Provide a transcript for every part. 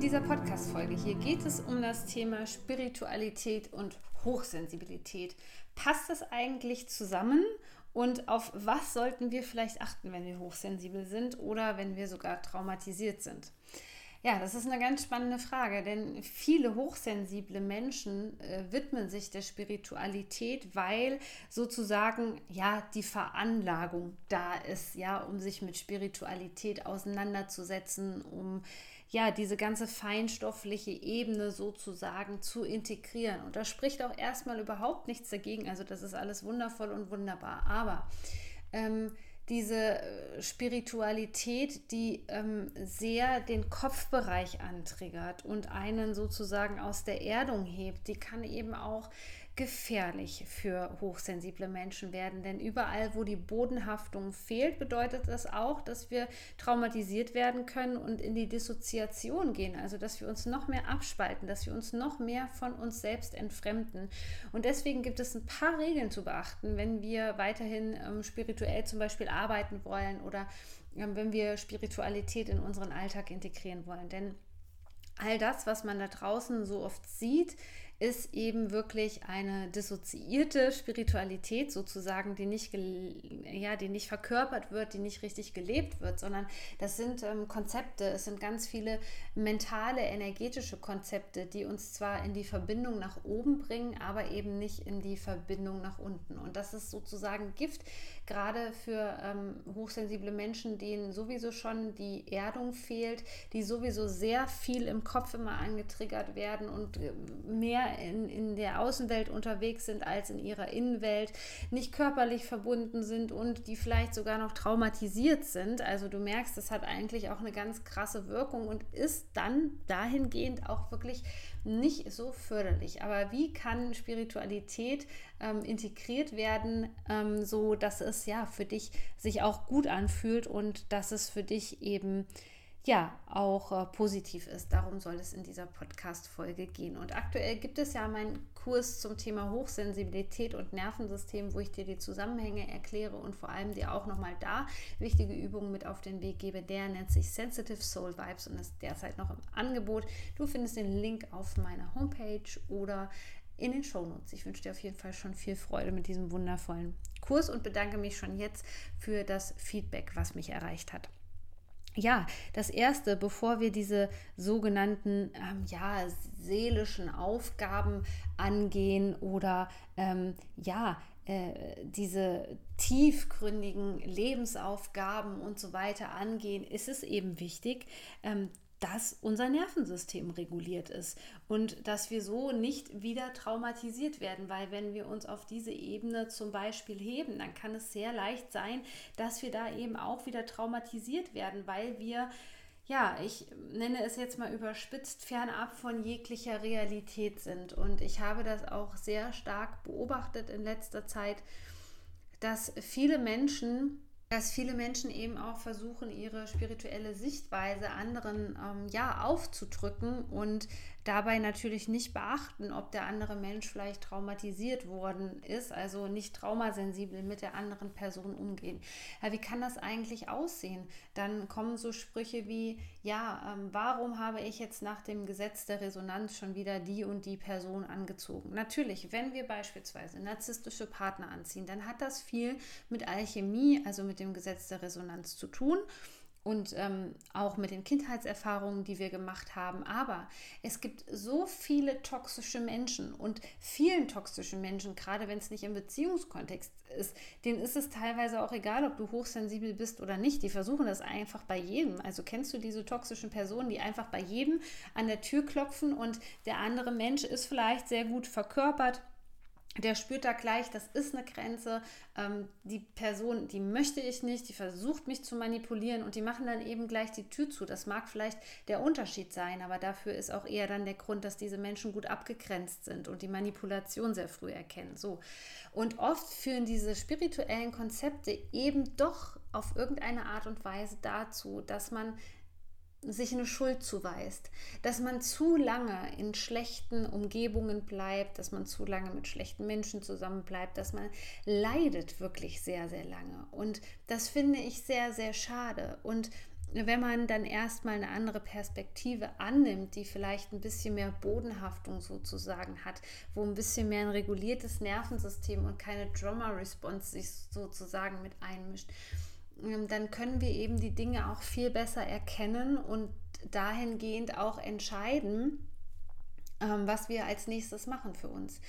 Dieser Podcast-Folge hier geht es um das Thema Spiritualität und Hochsensibilität. Passt das eigentlich zusammen? Und auf was sollten wir vielleicht achten, wenn wir hochsensibel sind oder wenn wir sogar traumatisiert sind? Ja, das ist eine ganz spannende Frage, denn viele hochsensible Menschen äh, widmen sich der Spiritualität, weil sozusagen ja die Veranlagung da ist, ja, um sich mit Spiritualität auseinanderzusetzen, um ja, diese ganze feinstoffliche Ebene sozusagen zu integrieren. Und da spricht auch erstmal überhaupt nichts dagegen. Also das ist alles wundervoll und wunderbar. Aber ähm, diese äh, Spiritualität, die ähm, sehr den Kopfbereich antriggert und einen sozusagen aus der Erdung hebt, die kann eben auch gefährlich für hochsensible Menschen werden. Denn überall, wo die Bodenhaftung fehlt, bedeutet das auch, dass wir traumatisiert werden können und in die Dissoziation gehen. Also, dass wir uns noch mehr abspalten, dass wir uns noch mehr von uns selbst entfremden. Und deswegen gibt es ein paar Regeln zu beachten, wenn wir weiterhin ähm, spirituell zum Beispiel arbeiten wollen oder ähm, wenn wir Spiritualität in unseren Alltag integrieren wollen. Denn all das, was man da draußen so oft sieht, ist eben wirklich eine dissoziierte Spiritualität sozusagen, die nicht, ja, die nicht verkörpert wird, die nicht richtig gelebt wird, sondern das sind ähm, Konzepte, es sind ganz viele mentale, energetische Konzepte, die uns zwar in die Verbindung nach oben bringen, aber eben nicht in die Verbindung nach unten. Und das ist sozusagen Gift, gerade für ähm, hochsensible Menschen, denen sowieso schon die Erdung fehlt, die sowieso sehr viel im Kopf immer angetriggert werden und äh, in, in der Außenwelt unterwegs sind als in ihrer Innenwelt, nicht körperlich verbunden sind und die vielleicht sogar noch traumatisiert sind. Also du merkst, das hat eigentlich auch eine ganz krasse Wirkung und ist dann dahingehend auch wirklich nicht so förderlich. Aber wie kann Spiritualität ähm, integriert werden, ähm, so dass es ja für dich sich auch gut anfühlt und dass es für dich eben ja auch äh, positiv ist. Darum soll es in dieser Podcast-Folge gehen. Und aktuell gibt es ja meinen Kurs zum Thema Hochsensibilität und Nervensystem, wo ich dir die Zusammenhänge erkläre und vor allem dir auch nochmal da wichtige Übungen mit auf den Weg gebe. Der nennt sich Sensitive Soul Vibes und ist derzeit noch im Angebot. Du findest den Link auf meiner Homepage oder in den Shownotes. Ich wünsche dir auf jeden Fall schon viel Freude mit diesem wundervollen Kurs und bedanke mich schon jetzt für das Feedback, was mich erreicht hat ja, das erste, bevor wir diese sogenannten ähm, ja, seelischen Aufgaben angehen oder ähm, ja, äh, diese tiefgründigen Lebensaufgaben und so weiter angehen, ist es eben wichtig, ähm, dass unser Nervensystem reguliert ist und dass wir so nicht wieder traumatisiert werden, weil wenn wir uns auf diese Ebene zum Beispiel heben, dann kann es sehr leicht sein, dass wir da eben auch wieder traumatisiert werden, weil wir ja, ich nenne es jetzt mal überspitzt, fernab von jeglicher Realität sind. Und ich habe das auch sehr stark beobachtet in letzter Zeit, dass viele Menschen dass viele Menschen eben auch versuchen, ihre spirituelle Sichtweise anderen ähm, ja aufzudrücken und dabei natürlich nicht beachten, ob der andere Mensch vielleicht traumatisiert worden ist, also nicht traumasensibel mit der anderen Person umgehen. Ja, wie kann das eigentlich aussehen? Dann kommen so Sprüche wie, ja, ähm, warum habe ich jetzt nach dem Gesetz der Resonanz schon wieder die und die Person angezogen? Natürlich, wenn wir beispielsweise narzisstische Partner anziehen, dann hat das viel mit Alchemie, also mit dem Gesetz der Resonanz zu tun und ähm, auch mit den Kindheitserfahrungen, die wir gemacht haben. Aber es gibt so viele toxische Menschen und vielen toxischen Menschen, gerade wenn es nicht im Beziehungskontext ist, denen ist es teilweise auch egal, ob du hochsensibel bist oder nicht. Die versuchen das einfach bei jedem. Also kennst du diese toxischen Personen, die einfach bei jedem an der Tür klopfen und der andere Mensch ist vielleicht sehr gut verkörpert der spürt da gleich, das ist eine Grenze. Ähm, die Person, die möchte ich nicht, die versucht mich zu manipulieren und die machen dann eben gleich die Tür zu. Das mag vielleicht der Unterschied sein, aber dafür ist auch eher dann der Grund, dass diese Menschen gut abgegrenzt sind und die Manipulation sehr früh erkennen. So. Und oft führen diese spirituellen Konzepte eben doch auf irgendeine Art und Weise dazu, dass man sich eine Schuld zuweist, dass man zu lange in schlechten Umgebungen bleibt, dass man zu lange mit schlechten Menschen zusammen bleibt, dass man leidet wirklich sehr, sehr lange. Und das finde ich sehr, sehr schade. Und wenn man dann erstmal eine andere Perspektive annimmt, die vielleicht ein bisschen mehr Bodenhaftung sozusagen hat, wo ein bisschen mehr ein reguliertes Nervensystem und keine Drama-Response sich sozusagen mit einmischt, dann können wir eben die Dinge auch viel besser erkennen und dahingehend auch entscheiden, ähm, was wir als nächstes machen für uns.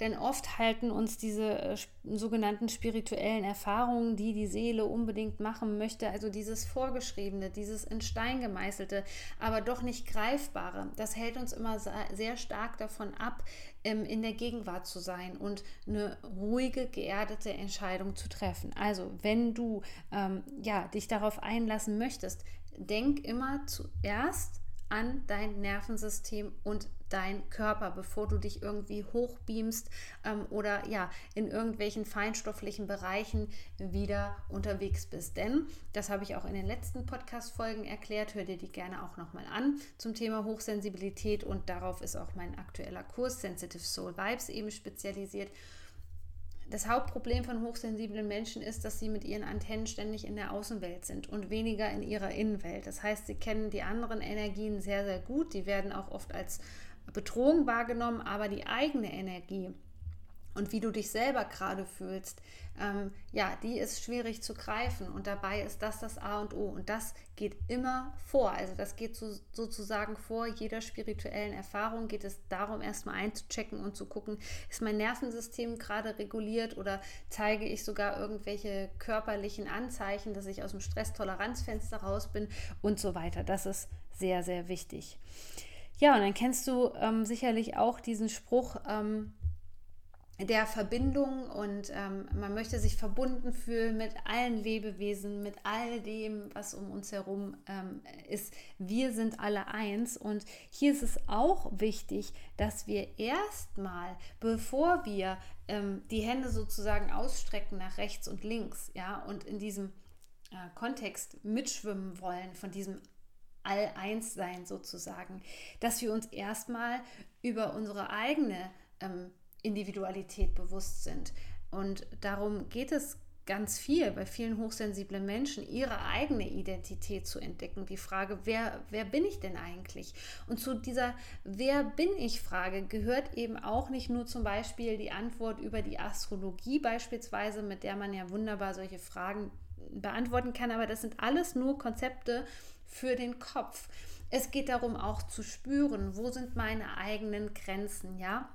Denn oft halten uns diese äh, sogenannten spirituellen Erfahrungen, die die Seele unbedingt machen möchte, also dieses Vorgeschriebene, dieses in Stein gemeißelte, aber doch nicht greifbare, das hält uns immer sehr stark davon ab, ähm, in der Gegenwart zu sein und eine ruhige, geerdete Entscheidung zu treffen. Also wenn du ähm, ja, dich darauf einlassen möchtest, denk immer zuerst an dein Nervensystem und dein Körper, bevor du dich irgendwie hochbeamst ähm, oder ja in irgendwelchen feinstofflichen Bereichen wieder unterwegs bist. Denn das habe ich auch in den letzten Podcast-Folgen erklärt. Hör dir die gerne auch nochmal an zum Thema Hochsensibilität und darauf ist auch mein aktueller Kurs Sensitive Soul Vibes eben spezialisiert. Das Hauptproblem von hochsensiblen Menschen ist, dass sie mit ihren Antennen ständig in der Außenwelt sind und weniger in ihrer Innenwelt. Das heißt, sie kennen die anderen Energien sehr, sehr gut. Die werden auch oft als Bedrohung wahrgenommen, aber die eigene Energie und wie du dich selber gerade fühlst, ähm, ja, die ist schwierig zu greifen. Und dabei ist das das A und O. Und das geht immer vor. Also das geht so, sozusagen vor jeder spirituellen Erfahrung. Geht es darum, erstmal einzuchecken und zu gucken, ist mein Nervensystem gerade reguliert oder zeige ich sogar irgendwelche körperlichen Anzeichen, dass ich aus dem Stresstoleranzfenster raus bin und so weiter. Das ist sehr, sehr wichtig. Ja, und dann kennst du ähm, sicherlich auch diesen Spruch ähm, der Verbindung und ähm, man möchte sich verbunden fühlen mit allen Lebewesen, mit all dem, was um uns herum ähm, ist. Wir sind alle eins und hier ist es auch wichtig, dass wir erstmal, bevor wir ähm, die Hände sozusagen ausstrecken nach rechts und links, ja, und in diesem äh, Kontext mitschwimmen wollen von diesem All-Eins-Sein sozusagen, dass wir uns erstmal über unsere eigene ähm, Individualität bewusst sind. Und darum geht es ganz viel bei vielen hochsensiblen Menschen, ihre eigene Identität zu entdecken. Die Frage, wer, wer bin ich denn eigentlich? Und zu dieser Wer bin ich Frage gehört eben auch nicht nur zum Beispiel die Antwort über die Astrologie beispielsweise, mit der man ja wunderbar solche Fragen beantworten kann, aber das sind alles nur Konzepte, für den Kopf. Es geht darum auch zu spüren, wo sind meine eigenen Grenzen, ja?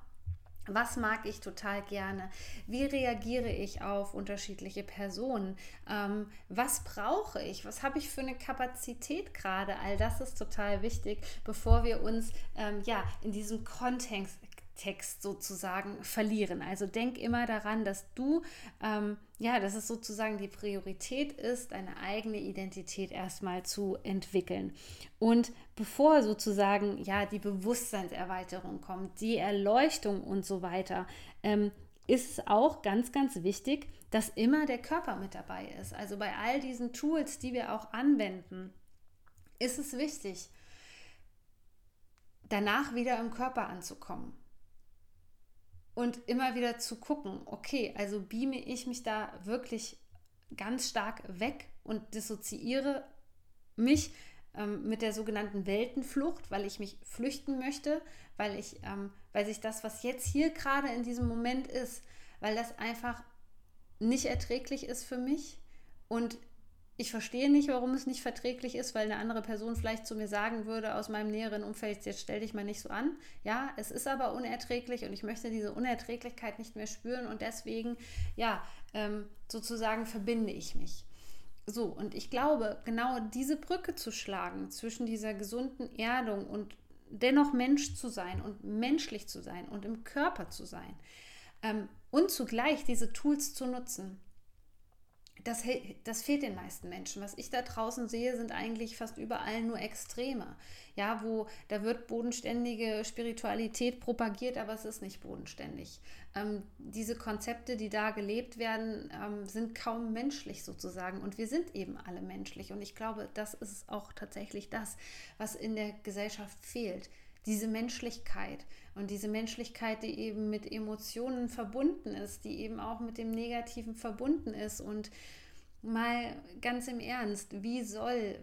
Was mag ich total gerne? Wie reagiere ich auf unterschiedliche Personen? Ähm, was brauche ich? Was habe ich für eine Kapazität gerade? All das ist total wichtig, bevor wir uns ähm, ja in diesem Kontext, Text sozusagen verlieren. Also denk immer daran, dass du, ähm, ja, dass es sozusagen die Priorität ist, deine eigene Identität erstmal zu entwickeln. Und bevor sozusagen, ja, die Bewusstseinserweiterung kommt, die Erleuchtung und so weiter, ähm, ist es auch ganz, ganz wichtig, dass immer der Körper mit dabei ist. Also bei all diesen Tools, die wir auch anwenden, ist es wichtig, danach wieder im Körper anzukommen und immer wieder zu gucken, okay, also beame ich mich da wirklich ganz stark weg und dissoziiere mich ähm, mit der sogenannten Weltenflucht, weil ich mich flüchten möchte, weil ich, ähm, weil sich das, was jetzt hier gerade in diesem Moment ist, weil das einfach nicht erträglich ist für mich und ich verstehe nicht, warum es nicht verträglich ist, weil eine andere Person vielleicht zu mir sagen würde aus meinem näheren Umfeld, jetzt stell dich mal nicht so an. Ja, es ist aber unerträglich und ich möchte diese Unerträglichkeit nicht mehr spüren und deswegen, ja, ähm, sozusagen verbinde ich mich. So, und ich glaube, genau diese Brücke zu schlagen zwischen dieser gesunden Erdung und dennoch Mensch zu sein und menschlich zu sein und im Körper zu sein, ähm, und zugleich diese Tools zu nutzen das, das fehlt den meisten Menschen. Was ich da draußen sehe, sind eigentlich fast überall nur Extreme. Ja, wo da wird bodenständige Spiritualität propagiert, aber es ist nicht bodenständig. Ähm, diese Konzepte, die da gelebt werden, ähm, sind kaum menschlich sozusagen. Und wir sind eben alle menschlich. Und ich glaube, das ist auch tatsächlich das, was in der Gesellschaft fehlt. Diese Menschlichkeit und diese Menschlichkeit, die eben mit Emotionen verbunden ist, die eben auch mit dem Negativen verbunden ist und mal ganz im Ernst, wie soll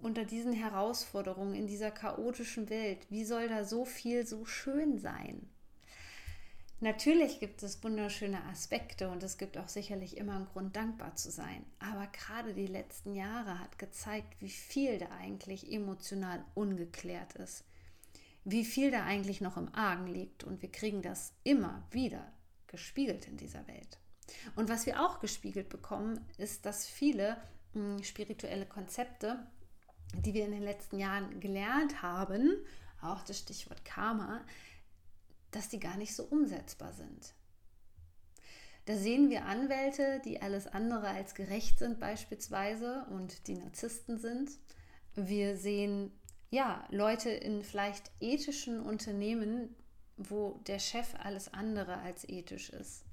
unter diesen Herausforderungen in dieser chaotischen Welt, wie soll da so viel so schön sein? Natürlich gibt es wunderschöne Aspekte und es gibt auch sicherlich immer einen Grund, dankbar zu sein. Aber gerade die letzten Jahre hat gezeigt, wie viel da eigentlich emotional ungeklärt ist. Wie viel da eigentlich noch im Argen liegt. Und wir kriegen das immer wieder gespiegelt in dieser Welt. Und was wir auch gespiegelt bekommen, ist, dass viele hm, spirituelle Konzepte, die wir in den letzten Jahren gelernt haben, auch das Stichwort Karma, dass die gar nicht so umsetzbar sind. Da sehen wir Anwälte, die alles andere als gerecht sind beispielsweise und die Narzissten sind. Wir sehen ja Leute in vielleicht ethischen Unternehmen, wo der Chef alles andere als ethisch ist.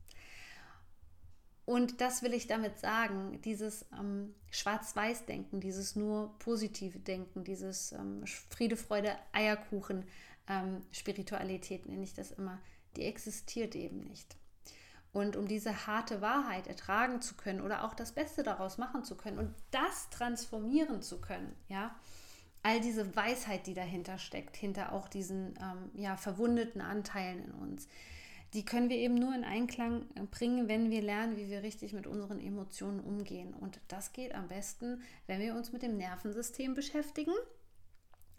Und das will ich damit sagen, dieses ähm, Schwarz-Weiß-Denken, dieses nur positive Denken, dieses ähm, Friede, Freude, Eierkuchen, ähm, Spiritualität nenne ich das immer, die existiert eben nicht. Und um diese harte Wahrheit ertragen zu können oder auch das Beste daraus machen zu können und das transformieren zu können, ja, all diese Weisheit, die dahinter steckt, hinter auch diesen ähm, ja, verwundeten Anteilen in uns, die können wir eben nur in Einklang äh, bringen, wenn wir lernen, wie wir richtig mit unseren Emotionen umgehen. Und das geht am besten, wenn wir uns mit dem Nervensystem beschäftigen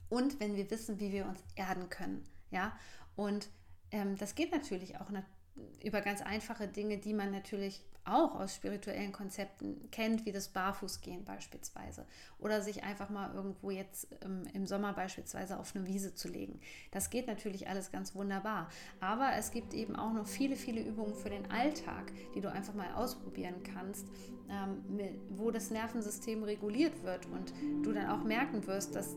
und wenn wir wissen, wie wir uns erden können. Ja, und ähm, das geht natürlich auch über ganz einfache Dinge, die man natürlich auch aus spirituellen Konzepten kennt, wie das Barfußgehen beispielsweise. Oder sich einfach mal irgendwo jetzt ähm, im Sommer beispielsweise auf eine Wiese zu legen. Das geht natürlich alles ganz wunderbar. Aber es gibt eben auch noch viele, viele Übungen für den Alltag, die du einfach mal ausprobieren kannst, ähm, wo das Nervensystem reguliert wird und du dann auch merken wirst, dass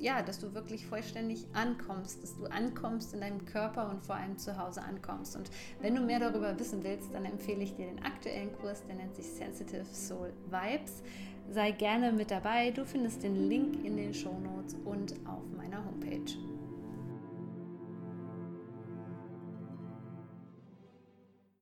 ja, dass du wirklich vollständig ankommst, dass du ankommst in deinem Körper und vor allem zu Hause ankommst. Und wenn du mehr darüber wissen willst, dann empfehle ich dir den aktuellen Kurs, der nennt sich Sensitive Soul Vibes. Sei gerne mit dabei. Du findest den Link in den Show Notes und auf meiner Homepage.